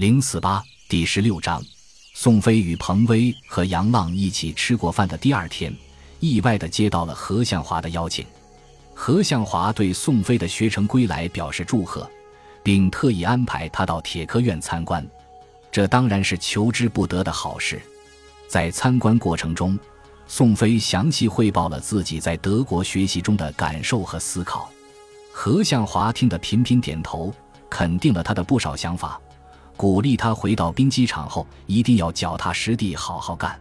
零四八第十六章，宋飞与彭威和杨浪一起吃过饭的第二天，意外的接到了何向华的邀请。何向华对宋飞的学成归来表示祝贺，并特意安排他到铁科院参观。这当然是求之不得的好事。在参观过程中，宋飞详细汇报了自己在德国学习中的感受和思考。何向华听得频频点头，肯定了他的不少想法。鼓励他回到兵机场后一定要脚踏实地好好干。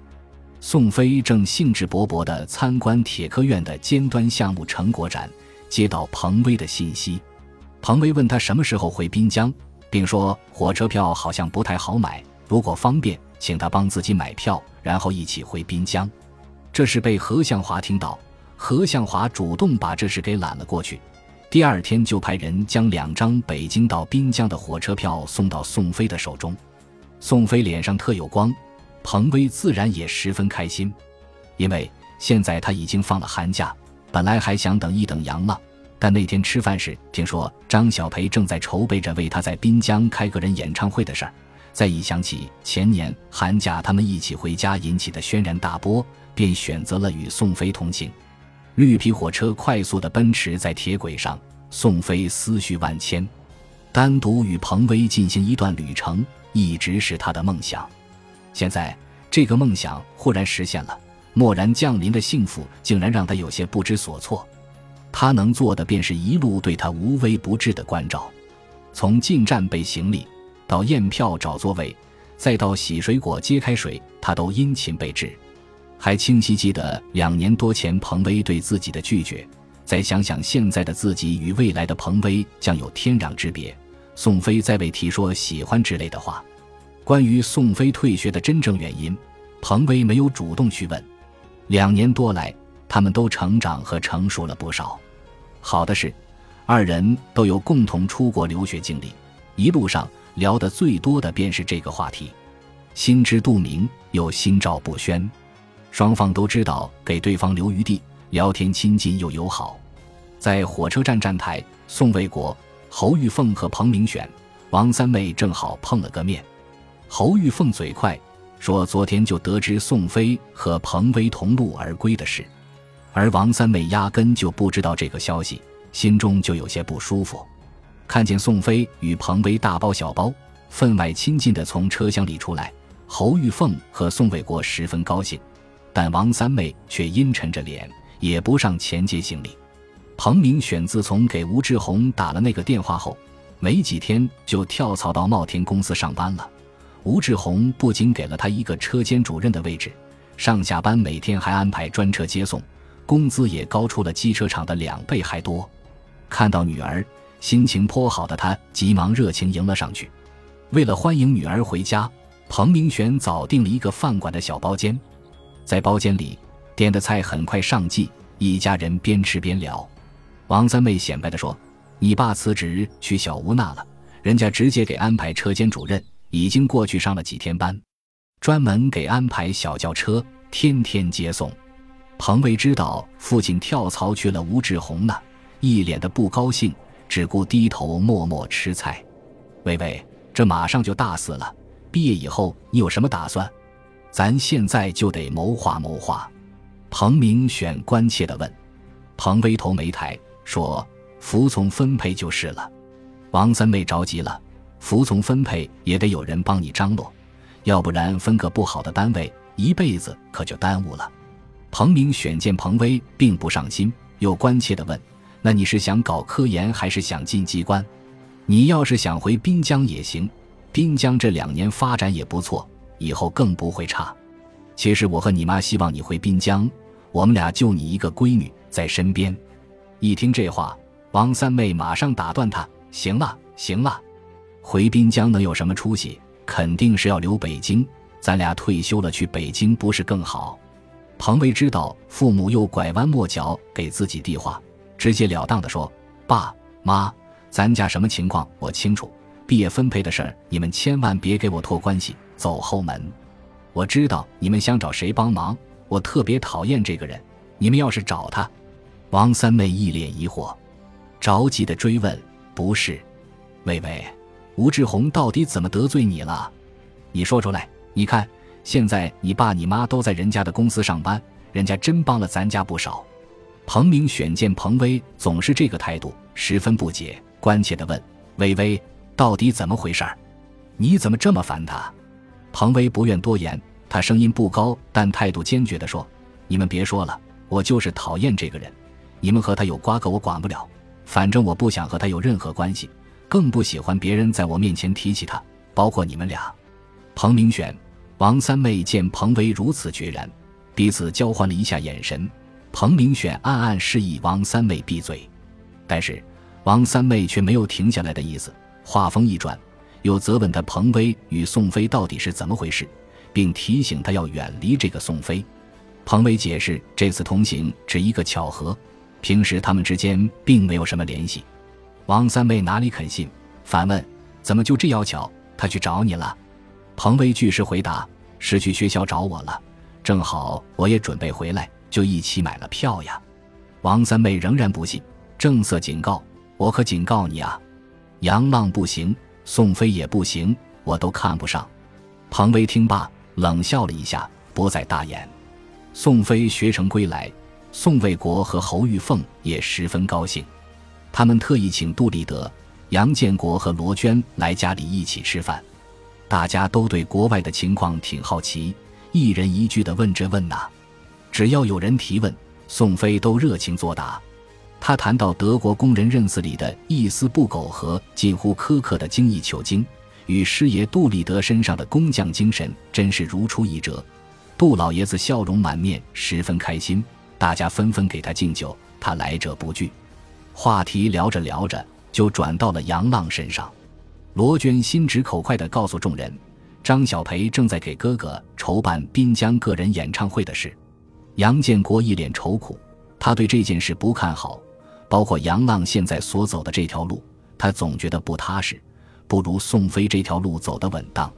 宋飞正兴致勃勃地参观铁科院的尖端项目成果展，接到彭威的信息。彭威问他什么时候回滨江，并说火车票好像不太好买，如果方便，请他帮自己买票，然后一起回滨江。这事被何向华听到，何向华主动把这事给揽了过去。第二天就派人将两张北京到滨江的火车票送到宋飞的手中，宋飞脸上特有光，彭威自然也十分开心，因为现在他已经放了寒假，本来还想等一等杨浪，但那天吃饭时听说张小培正在筹备着为他在滨江开个人演唱会的事儿，再一想起前年寒假他们一起回家引起的轩然大波，便选择了与宋飞同行。绿皮火车快速的奔驰在铁轨上，宋飞思绪万千。单独与彭威进行一段旅程，一直是他的梦想。现在这个梦想忽然实现了，蓦然降临的幸福竟然让他有些不知所措。他能做的便是一路对他无微不至的关照，从进站备行李，到验票找座位，再到洗水果接开水，他都殷勤备至。还清晰记得两年多前彭威对自己的拒绝，再想想现在的自己与未来的彭威将有天壤之别。宋飞再未提说喜欢之类的话。关于宋飞退学的真正原因，彭威没有主动去问。两年多来，他们都成长和成熟了不少。好的是，二人都有共同出国留学经历，一路上聊得最多的便是这个话题，心知肚明又心照不宣。双方都知道给对方留余地，聊天亲近又友好。在火车站站台，宋卫国、侯玉凤和彭明选、王三妹正好碰了个面。侯玉凤嘴快，说昨天就得知宋飞和彭威同路而归的事，而王三妹压根就不知道这个消息，心中就有些不舒服。看见宋飞与彭威大包小包、分外亲近的从车厢里出来，侯玉凤和宋卫国十分高兴。但王三妹却阴沉着脸，也不上前接行李。彭明选自从给吴志红打了那个电话后，没几天就跳槽到茂田公司上班了。吴志红不仅给了他一个车间主任的位置，上下班每天还安排专车接送，工资也高出了机车厂的两倍还多。看到女儿，心情颇好的他急忙热情迎了上去。为了欢迎女儿回家，彭明选早订了一个饭馆的小包间。在包间里点的菜很快上计，一家人边吃边聊。王三妹显摆地说：“你爸辞职去小吴那了，人家直接给安排车间主任，已经过去上了几天班，专门给安排小轿车，天天接送。”彭伟知道父亲跳槽去了吴志红那，一脸的不高兴，只顾低头默默吃菜。微微，这马上就大四了，毕业以后你有什么打算？咱现在就得谋划谋划，彭明选关切地问。彭威头没抬，说：“服从分配就是了。”王三妹着急了：“服从分配也得有人帮你张罗，要不然分个不好的单位，一辈子可就耽误了。”彭明选见彭威并不上心，又关切地问：“那你是想搞科研，还是想进机关？你要是想回滨江也行，滨江这两年发展也不错。”以后更不会差。其实我和你妈希望你回滨江，我们俩就你一个闺女在身边。一听这话，王三妹马上打断他：“行了，行了，回滨江能有什么出息？肯定是要留北京。咱俩退休了去北京不是更好？”彭威知道父母又拐弯抹角给自己递话，直截了当的说：“爸妈，咱家什么情况我清楚。毕业分配的事儿，你们千万别给我托关系。”走后门，我知道你们想找谁帮忙，我特别讨厌这个人。你们要是找他，王三妹一脸疑惑，着急的追问：“不是，薇薇，吴志宏到底怎么得罪你了？你说出来。你看，现在你爸你妈都在人家的公司上班，人家真帮了咱家不少。”彭明选见彭威总是这个态度，十分不解，关切的问：“微微，到底怎么回事儿？你怎么这么烦他？”彭威不愿多言，他声音不高，但态度坚决地说：“你们别说了，我就是讨厌这个人。你们和他有瓜葛，我管不了。反正我不想和他有任何关系，更不喜欢别人在我面前提起他，包括你们俩。”彭明选、王三妹见彭威如此决然，彼此交换了一下眼神。彭明选暗暗示意王三妹闭嘴，但是王三妹却没有停下来的意思。话锋一转。又责问他彭威与宋飞到底是怎么回事，并提醒他要远离这个宋飞。彭威解释，这次同行只一个巧合，平时他们之间并没有什么联系。王三妹哪里肯信，反问：“怎么就这要巧？他去找你了？”彭威据实回答：“是去学校找我了，正好我也准备回来，就一起买了票呀。”王三妹仍然不信，正色警告：“我可警告你啊，杨浪不行。”宋飞也不行，我都看不上。彭威听罢，冷笑了一下，不再大言。宋飞学成归来，宋卫国和侯玉凤也十分高兴，他们特意请杜立德、杨建国和罗娟来家里一起吃饭。大家都对国外的情况挺好奇，一人一句的问这问那，只要有人提问，宋飞都热情作答。他谈到德国工人认字里的一丝不苟和近乎苛刻的精益求精，与师爷杜立德身上的工匠精神真是如出一辙。杜老爷子笑容满面，十分开心，大家纷纷给他敬酒，他来者不拒。话题聊着聊着，就转到了杨浪身上。罗娟心直口快地告诉众人，张小培正在给哥哥筹办滨江个人演唱会的事。杨建国一脸愁苦，他对这件事不看好。包括杨浪现在所走的这条路，他总觉得不踏实，不如宋飞这条路走得稳当。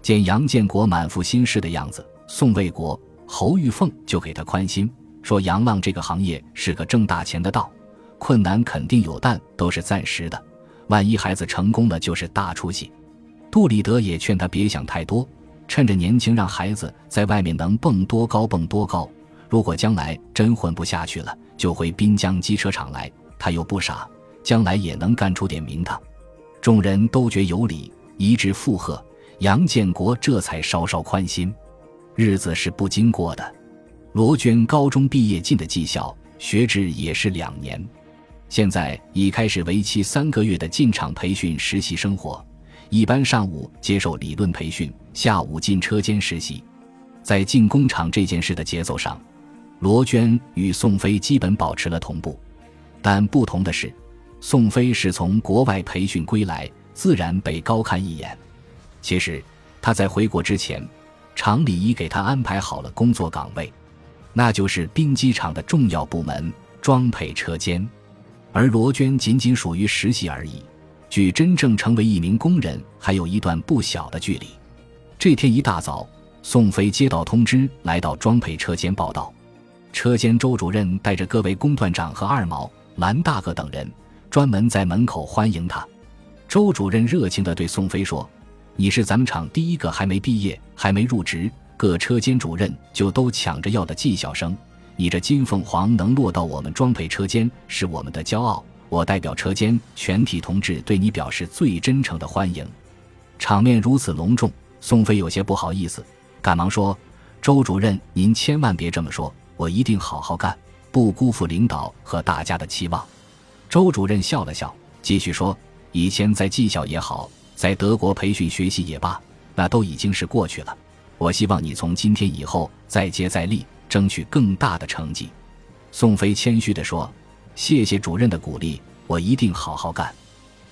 见杨建国满腹心事的样子，宋卫国、侯玉凤就给他宽心，说杨浪这个行业是个挣大钱的道，困难肯定有，但都是暂时的。万一孩子成功了，就是大出息。杜立德也劝他别想太多，趁着年轻，让孩子在外面能蹦多高蹦多高。如果将来真混不下去了，就回滨江机车厂来。他又不傻，将来也能干出点名堂。众人都觉有理，一致附和。杨建国这才稍稍宽心。日子是不经过的。罗娟高中毕业进的技校，学制也是两年，现在已开始为期三个月的进厂培训实习生活。一般上午接受理论培训，下午进车间实习。在进工厂这件事的节奏上。罗娟与宋飞基本保持了同步，但不同的是，宋飞是从国外培训归来，自然被高看一眼。其实他在回国之前，厂里已给他安排好了工作岗位，那就是兵机厂的重要部门——装配车间。而罗娟仅仅属于实习而已，距真正成为一名工人还有一段不小的距离。这天一大早，宋飞接到通知，来到装配车间报道。车间周主任带着各位工段长和二毛、蓝大哥等人，专门在门口欢迎他。周主任热情地对宋飞说：“你是咱们厂第一个还没毕业、还没入职，各车间主任就都抢着要的技校生。你这金凤凰能落到我们装配车间，是我们的骄傲。我代表车间全体同志对你表示最真诚的欢迎。”场面如此隆重，宋飞有些不好意思，赶忙说：“周主任，您千万别这么说。”我一定好好干，不辜负领导和大家的期望。周主任笑了笑，继续说：“以前在技校也好，在德国培训学习也罢，那都已经是过去了。我希望你从今天以后再接再厉，争取更大的成绩。”宋飞谦虚地说：“谢谢主任的鼓励，我一定好好干。”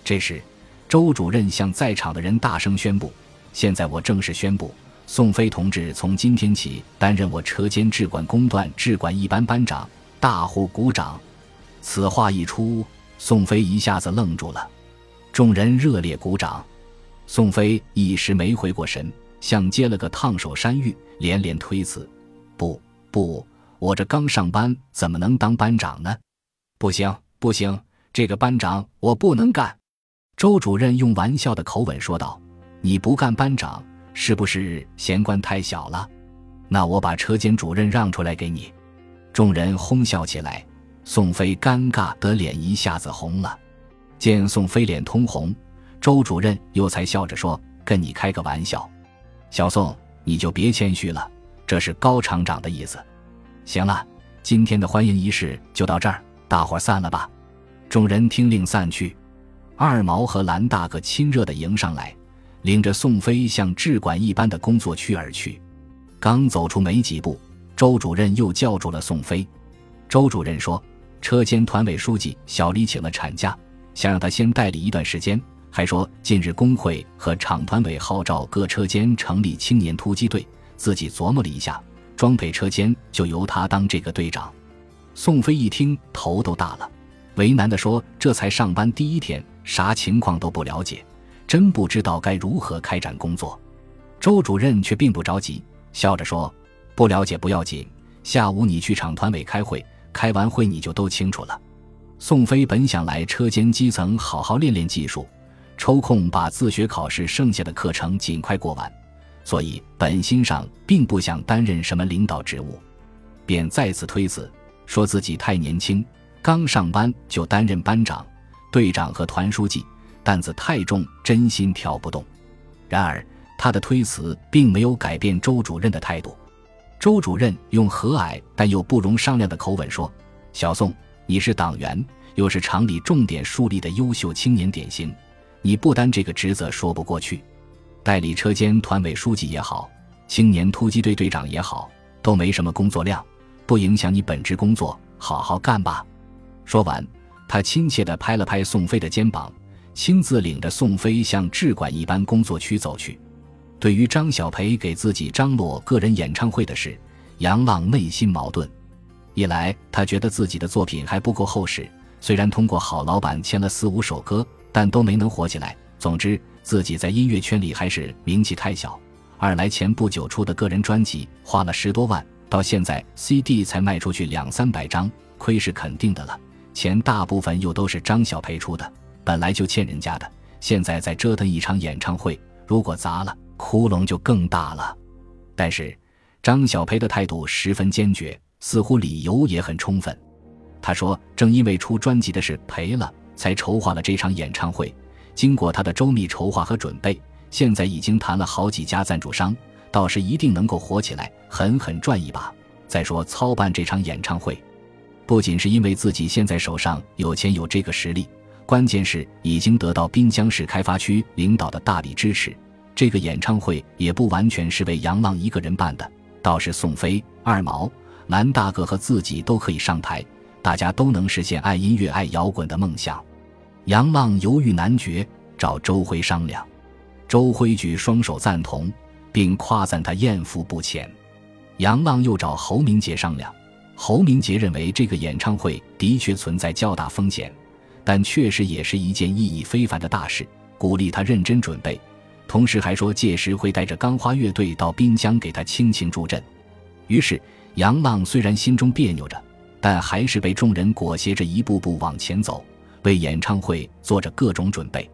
这时，周主任向在场的人大声宣布：“现在我正式宣布。”宋飞同志从今天起担任我车间制管工段制管一班班长，大呼鼓掌。此话一出，宋飞一下子愣住了，众人热烈鼓掌。宋飞一时没回过神，像接了个烫手山芋，连连推辞：“不不，我这刚上班，怎么能当班长呢？不行不行，这个班长我不能干。”周主任用玩笑的口吻说道：“你不干班长，是不是嫌官太小了？那我把车间主任让出来给你。”众人哄笑起来，宋飞尴尬得脸一下子红了。见宋飞脸通红，周主任又才笑着说：“跟你开个玩笑，小宋，你就别谦虚了，这是高厂长的意思。行了，今天的欢迎仪式就到这儿，大伙散了吧。”众人听令散去。二毛和蓝大哥亲热地迎上来，领着宋飞向制管一般的工作区而去。刚走出没几步，周主任又叫住了宋飞。周主任说：“车间团委书记小李请了产假，想让他先代理一段时间。还说近日工会和厂团委号召各车间成立青年突击队，自己琢磨了一下，装配车间就由他当这个队长。”宋飞一听，头都大了，为难地说：“这才上班第一天。”啥情况都不了解，真不知道该如何开展工作。周主任却并不着急，笑着说：“不了解不要紧，下午你去厂团委开会，开完会你就都清楚了。”宋飞本想来车间基层好好练练技术，抽空把自学考试剩下的课程尽快过完，所以本心上并不想担任什么领导职务，便再次推辞，说自己太年轻，刚上班就担任班长。队长和团书记担子太重，真心挑不动。然而他的推辞并没有改变周主任的态度。周主任用和蔼但又不容商量的口吻说：“小宋，你是党员，又是厂里重点树立的优秀青年典型，你不担这个职责说不过去。代理车间团委书记也好，青年突击队队长也好，都没什么工作量，不影响你本职工作，好好干吧。”说完。他亲切地拍了拍宋飞的肩膀，亲自领着宋飞向制管一般工作区走去。对于张小培给自己张罗个人演唱会的事，杨浪内心矛盾。一来，他觉得自己的作品还不够厚实，虽然通过好老板签了四五首歌，但都没能火起来。总之，自己在音乐圈里还是名气太小。二来，前不久出的个人专辑花了十多万，到现在 CD 才卖出去两三百张，亏是肯定的了。钱大部分又都是张小培出的，本来就欠人家的，现在再折腾一场演唱会，如果砸了，窟窿就更大了。但是张小培的态度十分坚决，似乎理由也很充分。他说：“正因为出专辑的事赔了，才筹划了这场演唱会。经过他的周密筹划和准备，现在已经谈了好几家赞助商，到时一定能够火起来，狠狠赚一把。再说操办这场演唱会。”不仅是因为自己现在手上有钱有这个实力，关键是已经得到滨江市开发区领导的大力支持。这个演唱会也不完全是为杨浪一个人办的，倒是宋飞、二毛、蓝大哥和自己都可以上台，大家都能实现爱音乐、爱摇滚的梦想。杨浪犹豫难决，找周辉商量，周辉举双手赞同，并夸赞他艳福不浅。杨浪又找侯明杰商量。侯明杰认为这个演唱会的确存在较大风险，但确实也是一件意义非凡的大事，鼓励他认真准备。同时还说届时会带着钢花乐队到滨江给他倾情助阵。于是杨浪虽然心中别扭着，但还是被众人裹挟着一步步往前走，为演唱会做着各种准备。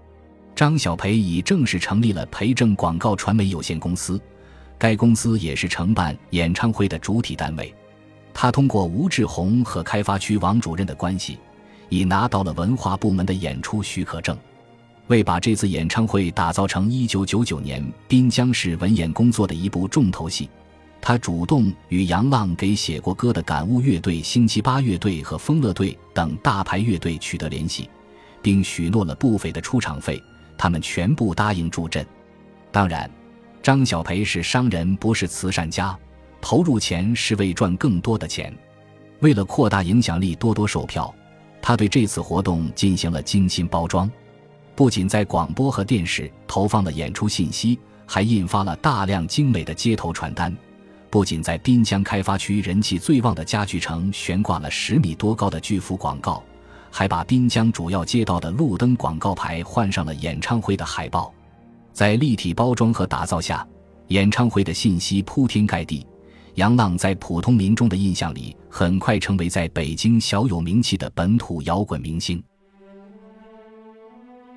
张小培已正式成立了培正广告传媒有限公司，该公司也是承办演唱会的主体单位。他通过吴志宏和开发区王主任的关系，已拿到了文化部门的演出许可证。为把这次演唱会打造成1999年滨江市文演工作的一部重头戏，他主动与杨浪给写过歌的感悟乐队、星期八乐队和风乐队等大牌乐队取得联系，并许诺了不菲的出场费，他们全部答应助阵。当然，张小培是商人，不是慈善家。投入钱是为赚更多的钱，为了扩大影响力，多多售票。他对这次活动进行了精心包装，不仅在广播和电视投放了演出信息，还印发了大量精美的街头传单。不仅在滨江开发区人气最旺的家具城悬挂了十米多高的巨幅广告，还把滨江主要街道的路灯广告牌换上了演唱会的海报。在立体包装和打造下，演唱会的信息铺天盖地。杨浪在普通民众的印象里，很快成为在北京小有名气的本土摇滚明星。